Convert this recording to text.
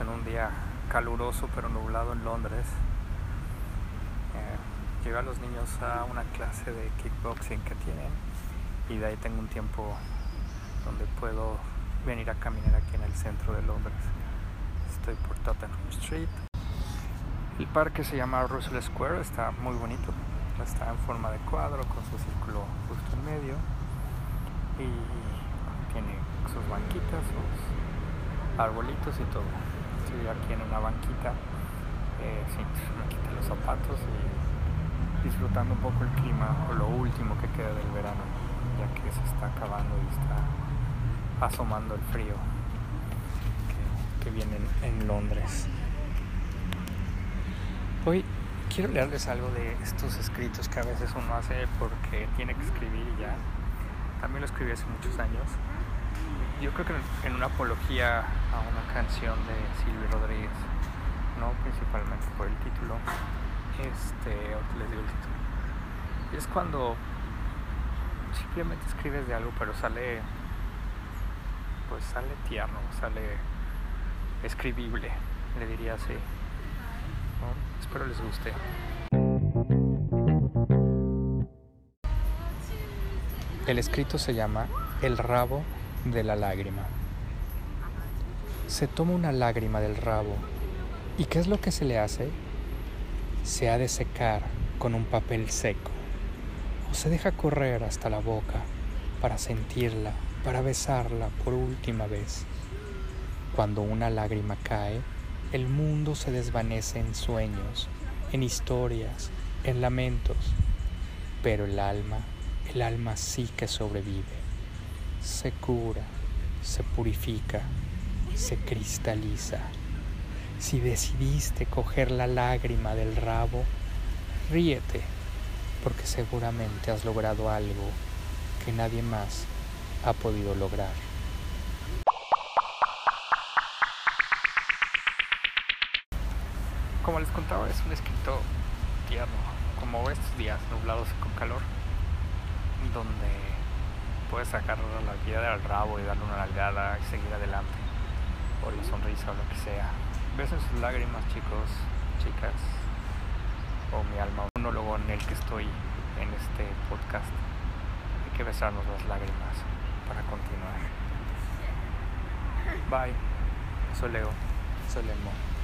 en un día caluroso pero nublado en Londres. Eh, a los niños a una clase de kickboxing que tienen y de ahí tengo un tiempo donde puedo venir a caminar aquí en el centro de Londres. Estoy por Tottenham Street. El parque se llama Russell Square, está muy bonito. Está en forma de cuadro con su círculo justo en medio y tiene sus banquitas, sus arbolitos y todo. Estoy aquí en una banquita, eh, me quité los zapatos y disfrutando un poco el clima lo último que queda del verano, ya que se está acabando y está asomando el frío que, que viene en Londres. Hoy quiero leerles algo de estos escritos que a veces uno hace porque tiene que escribir y ya. También lo escribí hace muchos años. Yo creo que en una apología a una canción de Silvio Rodríguez, no principalmente por el título, este, les digo el título. Es cuando simplemente escribes de algo, pero sale, pues sale tierno, sale escribible, le diría así. Espero les guste. El escrito se llama El rabo de la lágrima. Se toma una lágrima del rabo y ¿qué es lo que se le hace? Se ha de secar con un papel seco o se deja correr hasta la boca para sentirla, para besarla por última vez. Cuando una lágrima cae, el mundo se desvanece en sueños, en historias, en lamentos, pero el alma, el alma sí que sobrevive, se cura, se purifica, se cristaliza. Si decidiste coger la lágrima del rabo, ríete, porque seguramente has logrado algo que nadie más ha podido lograr. Como les contaba, es un escrito tierno, como estos días nublados con calor, donde puedes sacar la vida del rabo y darle una nalgada y seguir adelante, por la sonrisa o lo que sea. Besen sus lágrimas, chicos, chicas, o mi alma, un monólogo en el que estoy en este podcast. Hay que besarnos las lágrimas para continuar. Bye. Soy Leo. Soy Lemo.